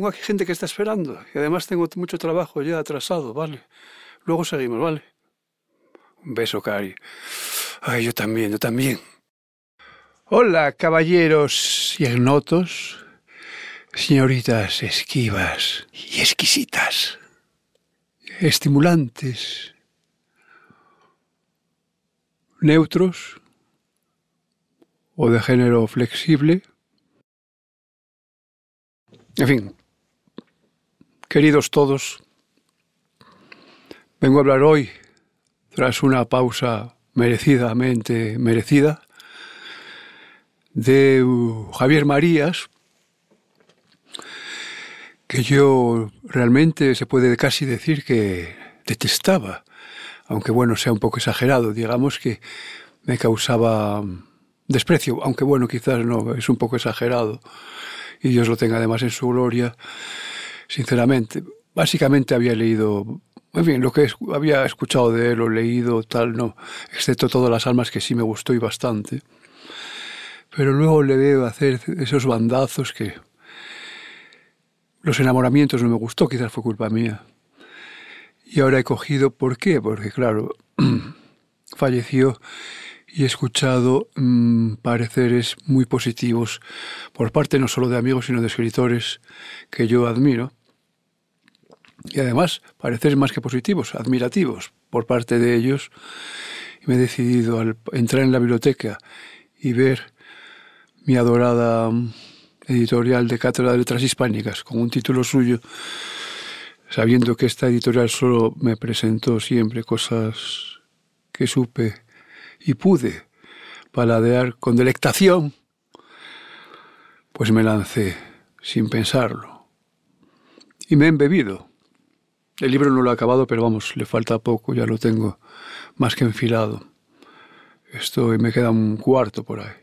tengo, aquí gente que está esperando y además tengo mucho trabajo ya atrasado, ¿vale? Luego seguimos, ¿vale? Un beso, Cari. Ay, yo también, yo también. Hola, caballeros y ignotos, señoritas esquivas y exquisitas, estimulantes, neutros o de género flexible. En fin, queridos todos, vengo a hablar hoy, tras una pausa merecidamente merecida, de Javier Marías, que yo realmente se puede casi decir que detestaba, aunque bueno, sea un poco exagerado, digamos que me causaba desprecio, aunque bueno, quizás no, es un poco exagerado, y Dios lo tenga además en su gloria, sinceramente. Básicamente había leído, en fin, lo que había escuchado de él o leído, tal, no, excepto todas las almas que sí me gustó y bastante. Pero luego le veo hacer esos bandazos que... Los enamoramientos no me gustó, quizás fue culpa mía. Y ahora he cogido, ¿por qué? Porque claro, falleció y he escuchado mm, pareceres muy positivos por parte no solo de amigos, sino de escritores que yo admiro. Y además, pareceres más que positivos, admirativos por parte de ellos. Me he decidido al entrar en la biblioteca y ver mi adorada mm, editorial de Cátedra de Letras Hispánicas, con un título suyo, sabiendo que esta editorial solo me presentó siempre cosas que supe y pude paladear con delectación, pues me lancé sin pensarlo. Y me he embebido. El libro no lo he acabado, pero vamos, le falta poco, ya lo tengo más que enfilado. Esto me queda un cuarto por ahí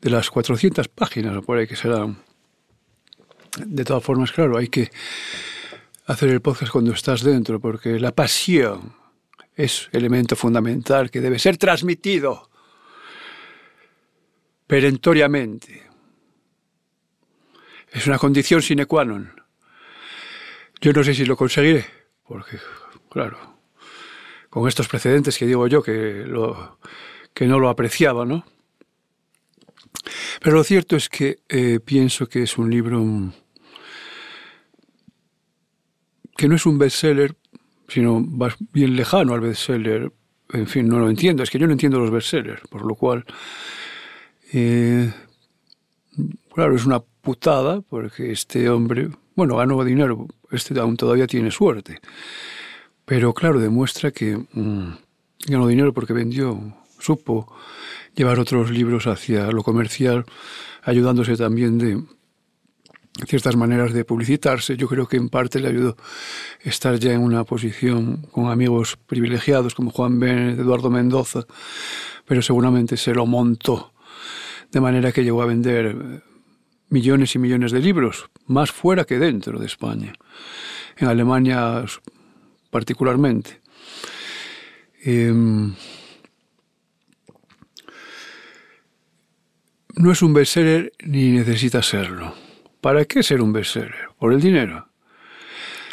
de las 400 páginas por ahí que serán. De todas formas, claro, hay que hacer el podcast cuando estás dentro, porque la pasión es elemento fundamental que debe ser transmitido perentoriamente. Es una condición sine qua non. Yo no sé si lo conseguiré, porque, claro, con estos precedentes que digo yo que, lo, que no lo apreciaba, ¿no? Pero lo cierto es que eh, pienso que es un libro que no es un bestseller, sino bien lejano al bestseller. En fin, no lo entiendo. Es que yo no entiendo los bestsellers, por lo cual, eh, claro, es una putada porque este hombre, bueno, ganó dinero, este aún todavía tiene suerte. Pero claro, demuestra que mm, ganó dinero porque vendió, supo llevar otros libros hacia lo comercial, ayudándose también de ciertas maneras de publicitarse. Yo creo que en parte le ayudó estar ya en una posición con amigos privilegiados como Juan Ben, Eduardo Mendoza, pero seguramente se lo montó de manera que llegó a vender millones y millones de libros, más fuera que dentro de España, en Alemania particularmente. Em, no es un bestseller ni necesita serlo. ¿Para qué ser un bestseller? ¿Por el dinero?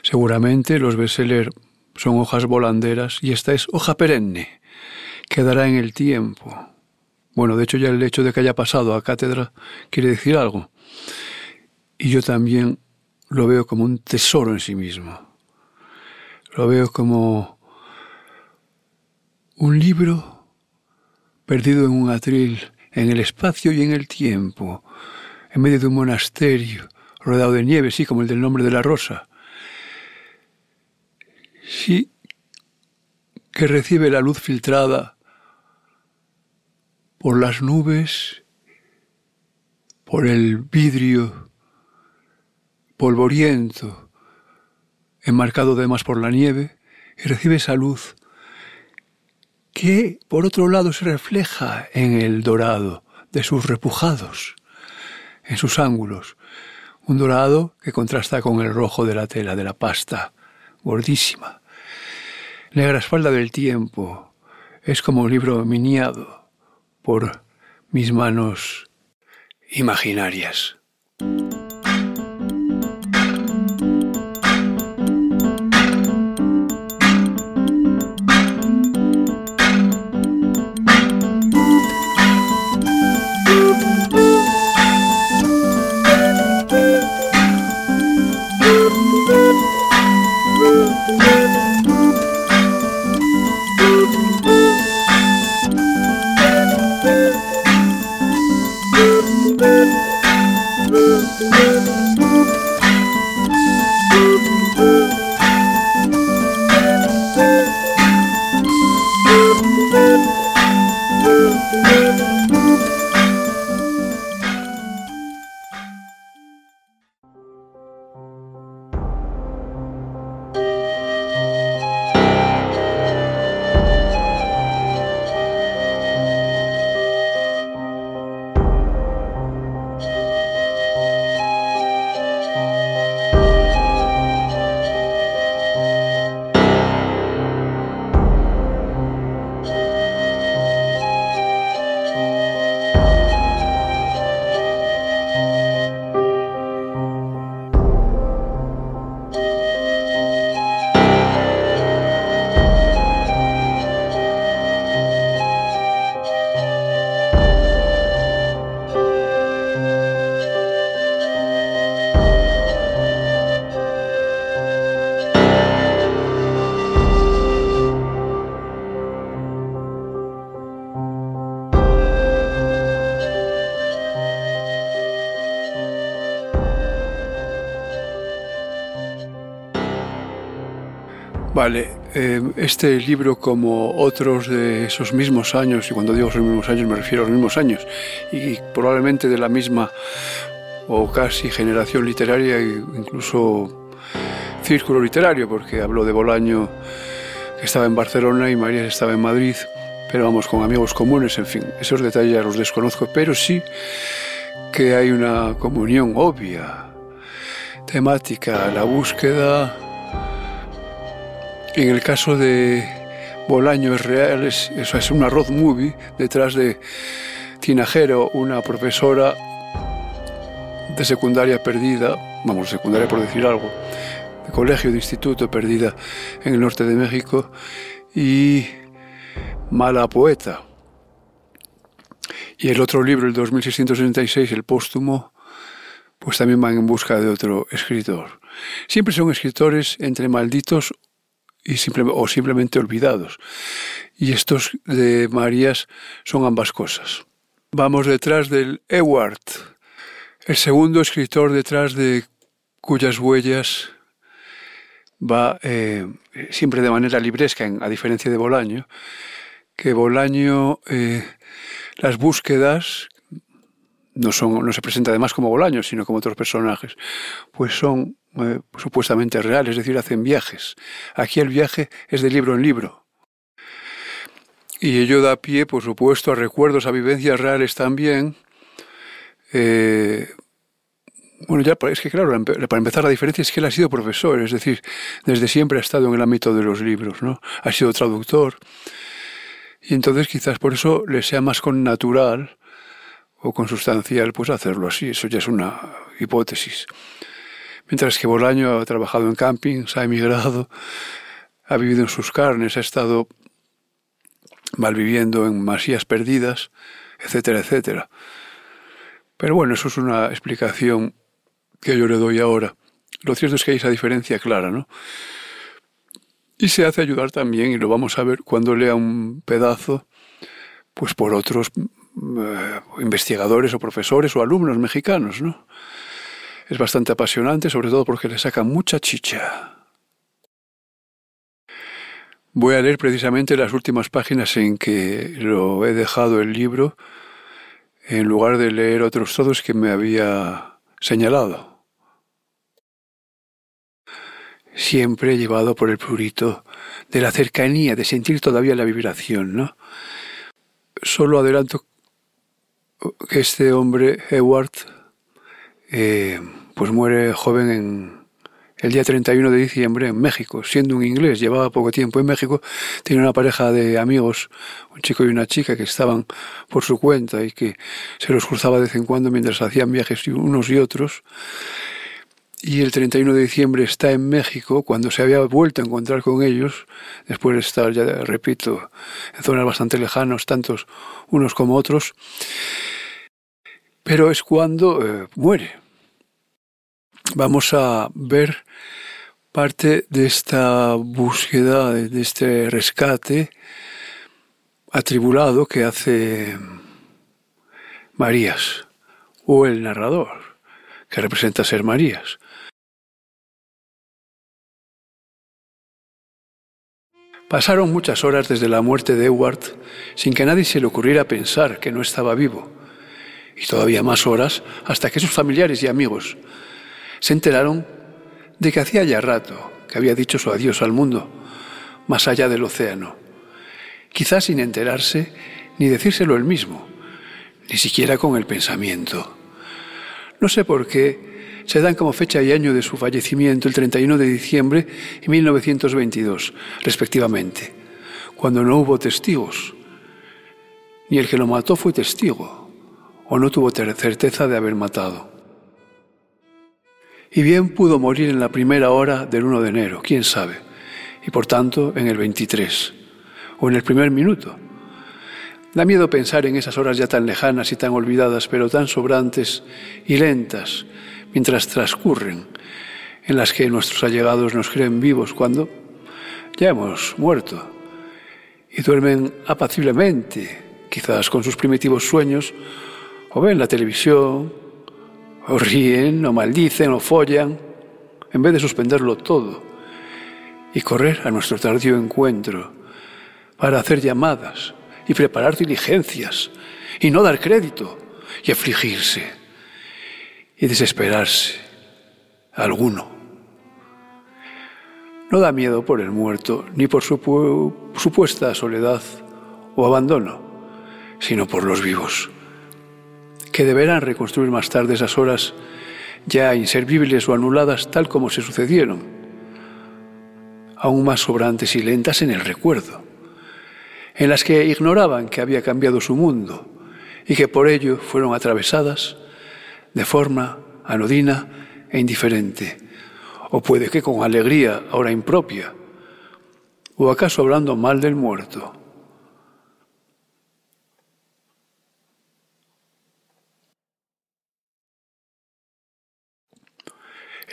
Seguramente los bestsellers son hojas volanderas y esta es hoja perenne. Quedará en el tiempo. Bueno, de hecho ya el hecho de que haya pasado a cátedra quiere decir algo. Y yo también lo veo como un tesoro en sí mismo. Lo veo como un libro perdido en un atril en el espacio y en el tiempo, en medio de un monasterio rodeado de nieve, sí, como el del nombre de la rosa. Sí, que recibe la luz filtrada por las nubes, por el vidrio polvoriento, enmarcado además por la nieve, y recibe esa luz que por otro lado se refleja en el dorado de sus repujados, en sus ángulos, un dorado que contrasta con el rojo de la tela de la pasta, gordísima. Negra espalda del tiempo, es como un libro miniado por mis manos imaginarias. Vale, eh, este libro como otros de esos mismos años, y cuando digo esos mismos años me refiero a los mismos años, y probablemente de la misma o casi generación literaria e incluso círculo literario, porque habló de Bolaño que estaba en Barcelona y María estaba en Madrid, pero vamos con amigos comunes, en fin, esos detalles ya los desconozco, pero sí que hay una comunión obvia, temática, la búsqueda en el caso de Bolaño es real, es, eso es una road movie detrás de Tinajero, una profesora de secundaria perdida, vamos, secundaria por decir algo, de colegio, de instituto perdida en el norte de México, y Mala Poeta. Y el otro libro, el 2666, el póstumo, pues también van en busca de otro escritor. Siempre son escritores entre malditos y o simplemente olvidados. Y estos de Marías son ambas cosas. Vamos detrás del Ewart, el segundo escritor detrás de cuyas huellas va eh, siempre de manera libresca, a diferencia de Bolaño, que Bolaño, eh, las búsquedas no, son, no se presenta además como Bolaño, sino como otros personajes, pues son eh, supuestamente real, es decir, hacen viajes. Aquí el viaje es de libro en libro. Y ello da pie, por supuesto, a recuerdos, a vivencias reales también. Eh, bueno, ya es que claro, para empezar la diferencia es que él ha sido profesor, es decir, desde siempre ha estado en el ámbito de los libros, ¿no? Ha sido traductor. Y entonces quizás por eso le sea más con natural o consustancial pues hacerlo así. Eso ya es una hipótesis. Mientras que Bolaño ha trabajado en campings, ha emigrado, ha vivido en sus carnes, ha estado malviviendo en masías perdidas, etcétera, etcétera. Pero bueno, eso es una explicación que yo le doy ahora. Lo cierto es que hay esa diferencia clara, ¿no? Y se hace ayudar también, y lo vamos a ver cuando lea un pedazo, pues por otros eh, investigadores o profesores o alumnos mexicanos, ¿no? Es bastante apasionante, sobre todo porque le saca mucha chicha. Voy a leer precisamente las últimas páginas en que lo he dejado el libro, en lugar de leer otros todos que me había señalado. Siempre llevado por el purito de la cercanía, de sentir todavía la vibración, ¿no? Solo adelanto que este hombre, Ewart, eh, pues muere joven en el día 31 de diciembre en México, siendo un inglés, llevaba poco tiempo en México, tenía una pareja de amigos, un chico y una chica que estaban por su cuenta y que se los cruzaba de vez en cuando mientras hacían viajes unos y otros. Y el 31 de diciembre está en México, cuando se había vuelto a encontrar con ellos, después de estar, ya repito, en zonas bastante lejanas, tantos unos como otros, pero es cuando eh, muere vamos a ver parte de esta búsqueda, de este rescate atribulado que hace Marías, o el narrador, que representa ser Marías. Pasaron muchas horas desde la muerte de Edward sin que a nadie se le ocurriera pensar que no estaba vivo, y todavía más horas hasta que sus familiares y amigos se enteraron de que hacía ya rato que había dicho su adiós al mundo, más allá del océano, quizás sin enterarse ni decírselo él mismo, ni siquiera con el pensamiento. No sé por qué se dan como fecha y año de su fallecimiento el 31 de diciembre y 1922, respectivamente, cuando no hubo testigos. Ni el que lo mató fue testigo, o no tuvo certeza de haber matado. Y bien pudo morir en la primera hora del 1 de enero, quién sabe, y por tanto en el 23, o en el primer minuto, Da miedo pensar en esas horas ya tan lejanas y tan olvidadas, pero tan sobrantes y lentas, mientras transcurren, en las que nuestros allegados nos creen vivos cuando ya hemos muerto y duermen apaciblemente, quizás con sus primitivos sueños, o ven la televisión, o ríen, o maldicen, o follan, en vez de suspenderlo todo y correr a nuestro tardío encuentro para hacer llamadas y preparar diligencias y no dar crédito y afligirse y desesperarse alguno. No da miedo por el muerto ni por su supuesta soledad o abandono, sino por los vivos, que deberán reconstruir más tarde esas horas ya inservibles o anuladas tal como se sucedieron, aún más sobrantes y lentas en el recuerdo en las que ignoraban que había cambiado su mundo y que por ello fueron atravesadas de forma anodina e indiferente, o puede que con alegría ahora impropia, o acaso hablando mal del muerto.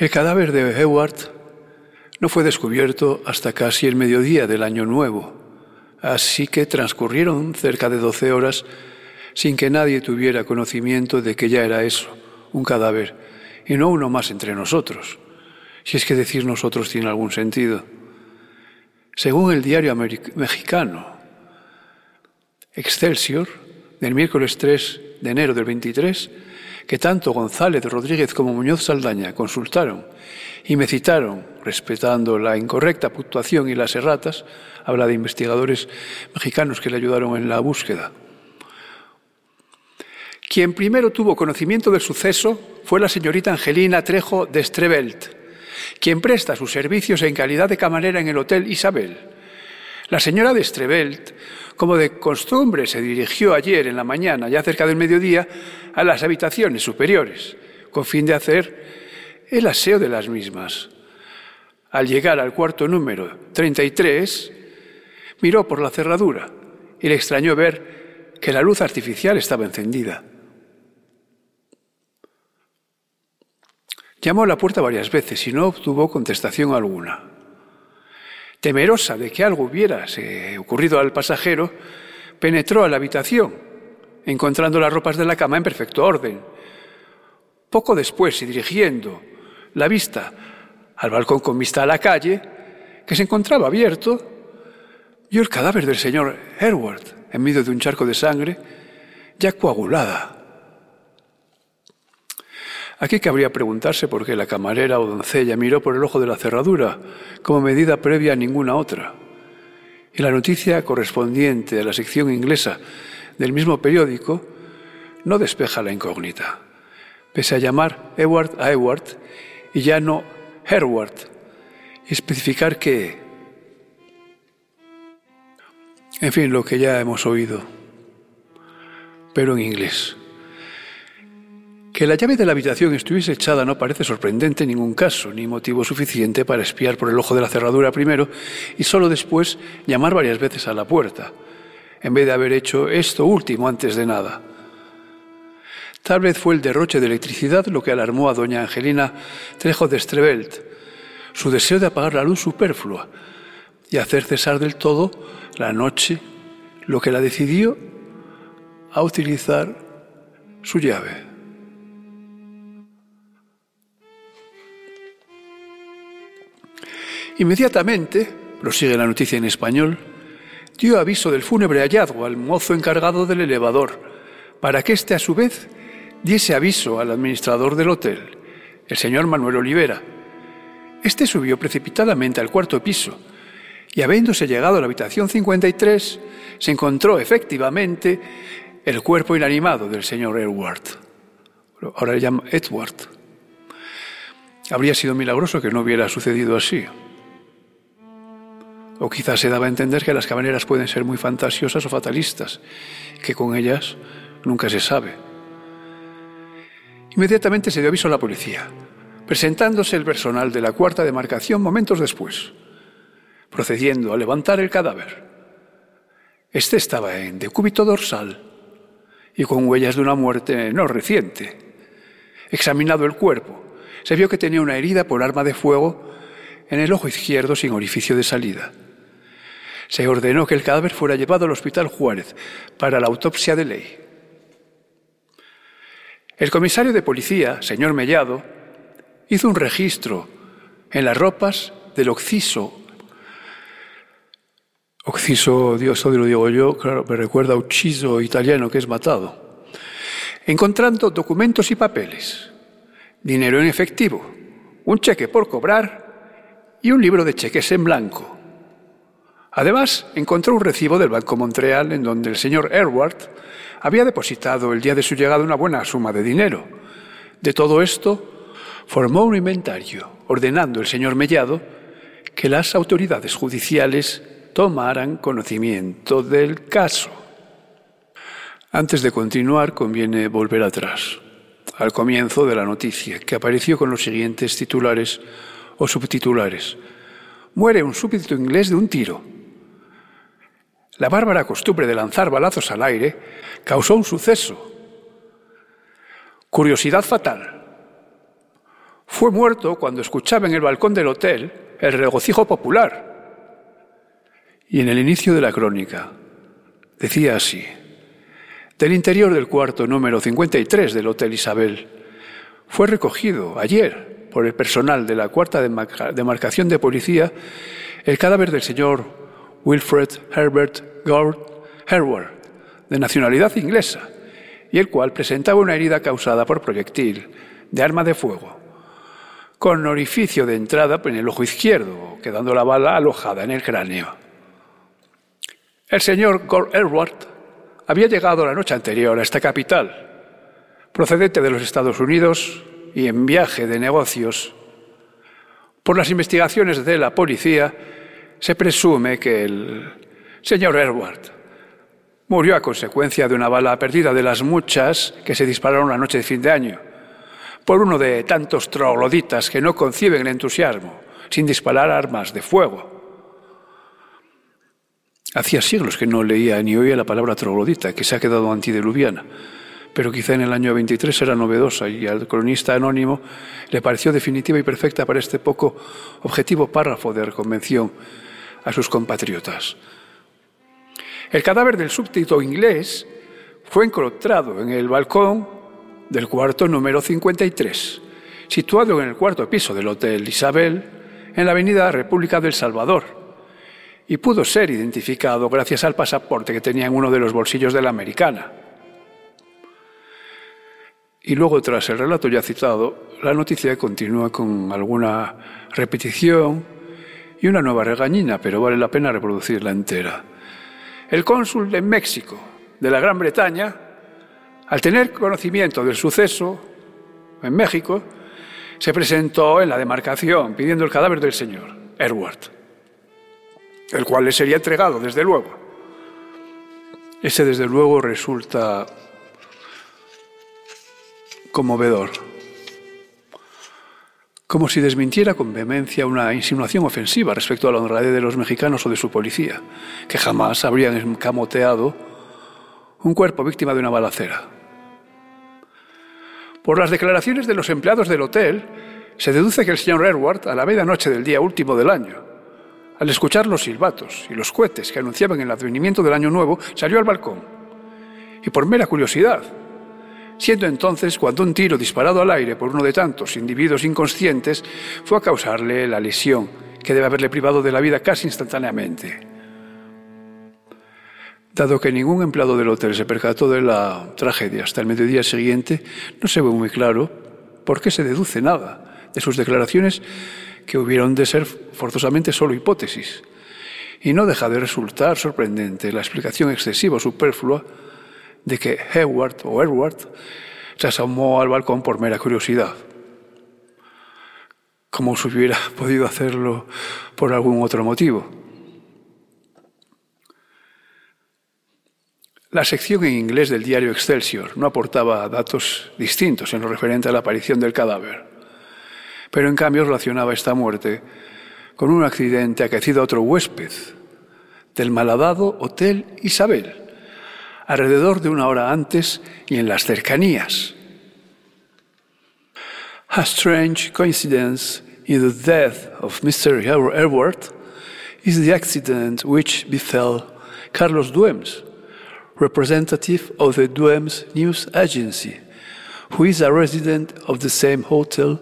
El cadáver de Heward no fue descubierto hasta casi el mediodía del año nuevo Así que transcurrieron cerca de doce horas sin que nadie tuviera conocimiento de que ya era eso, un cadáver, y no uno más entre nosotros, si es que decir nosotros tiene algún sentido. Según el diario mexicano Excelsior, del miércoles 3 de enero del 23, que tanto González Rodríguez como Muñoz Saldaña consultaron y me citaron, respetando la incorrecta puntuación y las erratas, habla de investigadores mexicanos que le ayudaron en la búsqueda. Quien primero tuvo conocimiento del suceso fue la señorita Angelina Trejo de Strebelt, quien presta sus servicios en calidad de camarera en el Hotel Isabel. La señora de Strebelt, como de costumbre, se dirigió ayer en la mañana, ya cerca del mediodía, a las habitaciones superiores, con fin de hacer el aseo de las mismas. Al llegar al cuarto número 33, miró por la cerradura y le extrañó ver que la luz artificial estaba encendida. Llamó a la puerta varias veces y no obtuvo contestación alguna. Temerosa de que algo hubiera ocurrido al pasajero, penetró a la habitación, encontrando las ropas de la cama en perfecto orden. Poco después, y dirigiendo la vista al balcón con vista a la calle, que se encontraba abierto, vio el cadáver del señor Herward en medio de un charco de sangre, ya coagulada. Aquí cabría preguntarse por qué la camarera o doncella miró por el ojo de la cerradura como medida previa a ninguna otra. Y la noticia correspondiente a la sección inglesa del mismo periódico no despeja la incógnita, pese a llamar Edward a Edward y ya no Herward, y especificar que en fin, lo que ya hemos oído, pero en inglés. Que la llave de la habitación estuviese echada no parece sorprendente en ningún caso, ni motivo suficiente para espiar por el ojo de la cerradura primero y solo después llamar varias veces a la puerta, en vez de haber hecho esto último antes de nada. Tal vez fue el derroche de electricidad lo que alarmó a doña Angelina Trejo de Strebelt, su deseo de apagar la luz superflua y hacer cesar del todo la noche lo que la decidió a utilizar su llave. Inmediatamente, prosigue la noticia en español, dio aviso del fúnebre hallazgo al mozo encargado del elevador, para que éste a su vez diese aviso al administrador del hotel, el señor Manuel Olivera, Este subió precipitadamente al cuarto piso y habiéndose llegado a la habitación 53, se encontró efectivamente el cuerpo inanimado del señor Edward. Ahora le llama Edward. Habría sido milagroso que no hubiera sucedido así. O quizás se daba a entender que las camareras pueden ser muy fantasiosas o fatalistas, que con ellas nunca se sabe. Inmediatamente se dio aviso a la policía, presentándose el personal de la cuarta demarcación momentos después, procediendo a levantar el cadáver. Este estaba en decúbito dorsal y con huellas de una muerte no reciente. Examinado el cuerpo, se vio que tenía una herida por arma de fuego en el ojo izquierdo sin orificio de salida se ordenó que el cadáver fuera llevado al Hospital Juárez para la autopsia de ley. El comisario de policía, señor Mellado, hizo un registro en las ropas del occiso. Occiso, Dios, lo digo yo, claro, me recuerda a ucciso italiano que es matado. Encontrando documentos y papeles, dinero en efectivo, un cheque por cobrar y un libro de cheques en blanco. Además, encontró un recibo del Banco Montreal en donde el señor Edward había depositado el día de su llegada una buena suma de dinero. De todo esto, formó un inventario, ordenando el señor Mellado que las autoridades judiciales tomaran conocimiento del caso. Antes de continuar, conviene volver atrás, al comienzo de la noticia, que apareció con los siguientes titulares o subtitulares. Muere un súbdito inglés de un tiro. La bárbara costumbre de lanzar balazos al aire causó un suceso. Curiosidad fatal. Fue muerto cuando escuchaba en el balcón del hotel el regocijo popular. Y en el inicio de la crónica decía así, del interior del cuarto número 53 del Hotel Isabel, fue recogido ayer por el personal de la cuarta demarcación de policía el cadáver del señor Wilfred Herbert Gord Herward, de nacionalidad inglesa, y el cual presentaba una herida causada por proyectil de arma de fuego, con orificio de entrada en el ojo izquierdo, quedando la bala alojada en el cráneo. El señor Gord Herward había llegado la noche anterior a esta capital, procedente de los Estados Unidos y en viaje de negocios. Por las investigaciones de la policía, se presume que el señor Edward murió a consecuencia de una bala perdida de las muchas que se dispararon la noche de fin de año, por uno de tantos trogloditas que no conciben el entusiasmo sin disparar armas de fuego. Hacía siglos que no leía ni oía la palabra troglodita, que se ha quedado antideluviana, pero quizá en el año 23 era novedosa y al cronista anónimo le pareció definitiva y perfecta para este poco objetivo párrafo de reconvención a sus compatriotas. El cadáver del súbdito inglés fue encontrado en el balcón del cuarto número 53, situado en el cuarto piso del Hotel Isabel, en la avenida República del Salvador, y pudo ser identificado gracias al pasaporte que tenía en uno de los bolsillos de la americana. Y luego, tras el relato ya citado, la noticia continúa con alguna repetición y una nueva regañina, pero vale la pena reproducirla entera. El cónsul de México, de la Gran Bretaña, al tener conocimiento del suceso en México, se presentó en la demarcación pidiendo el cadáver del señor Edward, el cual le sería entregado, desde luego. Ese, desde luego, resulta conmovedor como si desmintiera con vehemencia una insinuación ofensiva respecto a la honradez de los mexicanos o de su policía, que jamás habrían escamoteado un cuerpo víctima de una balacera. Por las declaraciones de los empleados del hotel, se deduce que el señor Edward, a la medianoche del día último del año, al escuchar los silbatos y los cohetes que anunciaban el advenimiento del año nuevo, salió al balcón. Y por mera curiosidad, siendo entonces cuando un tiro disparado al aire por uno de tantos individuos inconscientes fue a causarle la lesión que debe haberle privado de la vida casi instantáneamente. Dado que ningún empleado del hotel se percató de la tragedia hasta el mediodía siguiente, no se ve muy claro por qué se deduce nada de sus declaraciones que hubieron de ser forzosamente solo hipótesis. Y no deja de resultar sorprendente la explicación excesiva o superflua de que Heward o Edward se asomó al balcón por mera curiosidad, como si hubiera podido hacerlo por algún otro motivo. La sección en inglés del diario Excelsior no aportaba datos distintos en lo referente a la aparición del cadáver, pero en cambio relacionaba esta muerte con un accidente acaecido a otro huésped del malhadado Hotel Isabel, alrededor de una hora antes y en las cercanías. A strange coincidence in the death of Mr. Edward is the accident which befell Carlos Duems, representative of the Duems News Agency, who is a resident of the same hotel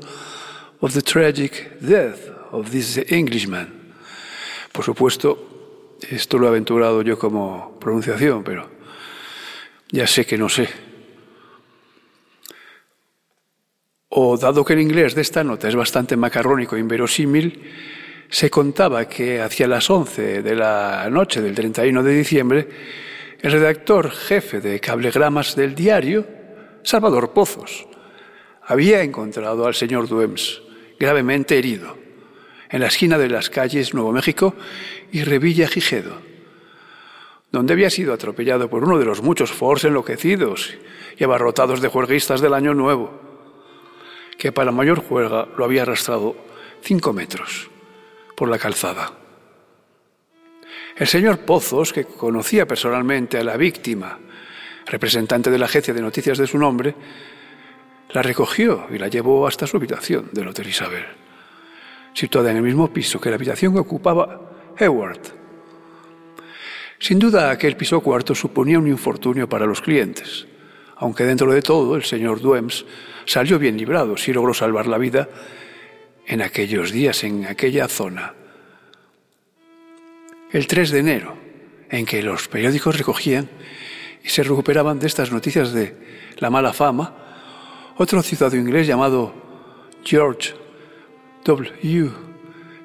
of the tragic death of this Englishman. Por supuesto, esto lo he aventurado yo como pronunciación, pero ya sé que no sé. O dado que el inglés de esta nota es bastante macarrónico e inverosímil, se contaba que hacia las 11 de la noche del 31 de diciembre el redactor jefe de cablegramas del diario, Salvador Pozos, había encontrado al señor Duems gravemente herido en la esquina de las calles Nuevo México y Revilla Gijedo, donde había sido atropellado por uno de los muchos Fords enloquecidos y abarrotados de juerguistas del Año Nuevo, que para mayor juerga lo había arrastrado cinco metros por la calzada. El señor Pozos, que conocía personalmente a la víctima, representante de la agencia de noticias de su nombre, la recogió y la llevó hasta su habitación del Hotel Isabel, situada en el mismo piso que la habitación que ocupaba Heward. Sin duda, aquel piso cuarto suponía un infortunio para los clientes, aunque dentro de todo el señor Duems salió bien librado y logró salvar la vida en aquellos días, en aquella zona el 3 de enero, en que los periódicos recogían y se recuperaban de estas noticias de la mala fama, otro ciudadano inglés llamado George W.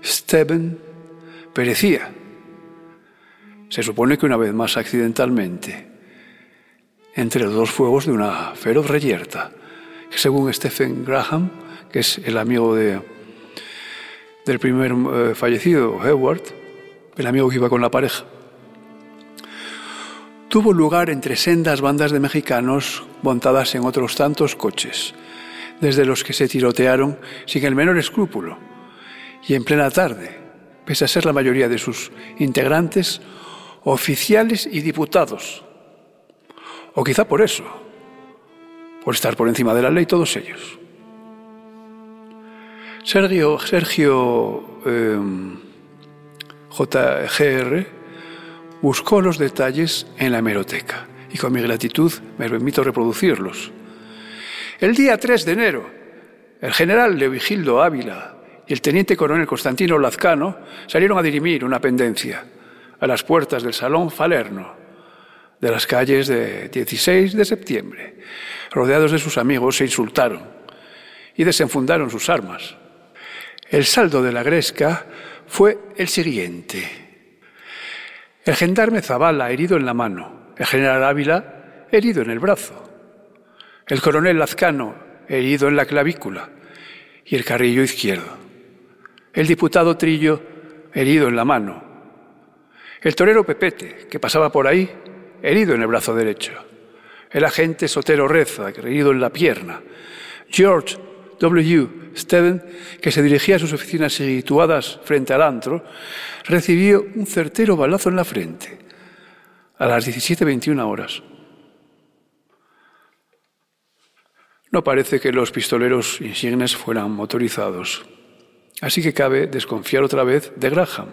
Steben perecía. Se supone que una vez más accidentalmente, entre los dos fuegos de una feroz reyerta, según Stephen Graham, que es el amigo de, del primer eh, fallecido, Howard, el amigo que iba con la pareja. Tuvo lugar entre sendas bandas de mexicanos montadas en otros tantos coches, desde los que se tirotearon sin el menor escrúpulo, y en plena tarde, pese a ser la mayoría de sus integrantes oficiales y diputados. O quizá por eso, por estar por encima de la ley todos ellos. Sergio, Sergio em, JGR buscó los detalles en la hemeroteca y con mi gratitud me permito reproducirlos. El día 3 de enero, el general Leovigildo Ávila y el teniente coronel Constantino Lazcano salieron a dirimir una pendencia a las puertas del Salón Falerno de las calles de 16 de septiembre. Rodeados de sus amigos se insultaron y desenfundaron sus armas. El saldo de la gresca fue el siguiente. El gendarme Zavala, herido en la mano. El general Ávila, herido en el brazo. El coronel Lazcano, herido en la clavícula y el carrillo izquierdo. El diputado Trillo, herido en la mano. El torero Pepete, que pasaba por ahí, herido en el brazo derecho. El agente Sotero Reza, herido en la pierna. George W. Steven, que se dirigía a sus oficinas situadas frente al antro, recibió un certero balazo en la frente a las 17.21 horas. No parece que los pistoleros insignes fueran motorizados, así que cabe desconfiar otra vez de Graham,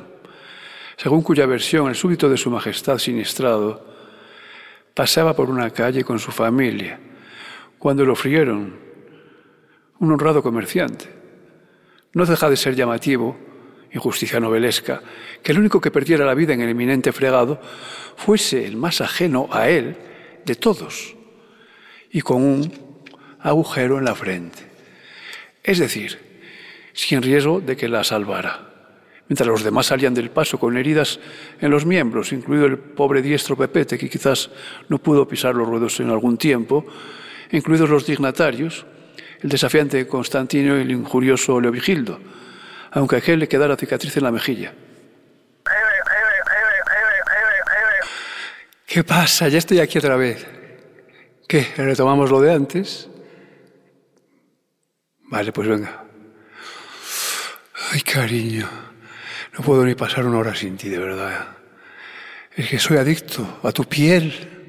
según cuya versión el súbito de su majestad siniestrado pasaba por una calle con su familia cuando lo frieron un honrado comerciante. No deja de ser llamativo, injusticia novelesca, que el único que perdiera la vida en el eminente fregado fuese el más ajeno a él de todos, y con un agujero en la frente. Es decir, sin riesgo de que la salvara. Mientras los demás salían del paso con heridas en los miembros, incluido el pobre diestro Pepete, que quizás no pudo pisar los ruedos en algún tiempo, incluidos los dignatarios, el desafiante Constantino y el injurioso Leovigildo, aunque a aquel le quedara cicatriz en la mejilla. ¿Qué pasa? Ya estoy aquí otra vez. ¿Qué? ¿Retomamos lo de antes? Vale, pues venga. Ay, cariño, no puedo ni pasar una hora sin ti, de verdad. Es que soy adicto a tu piel.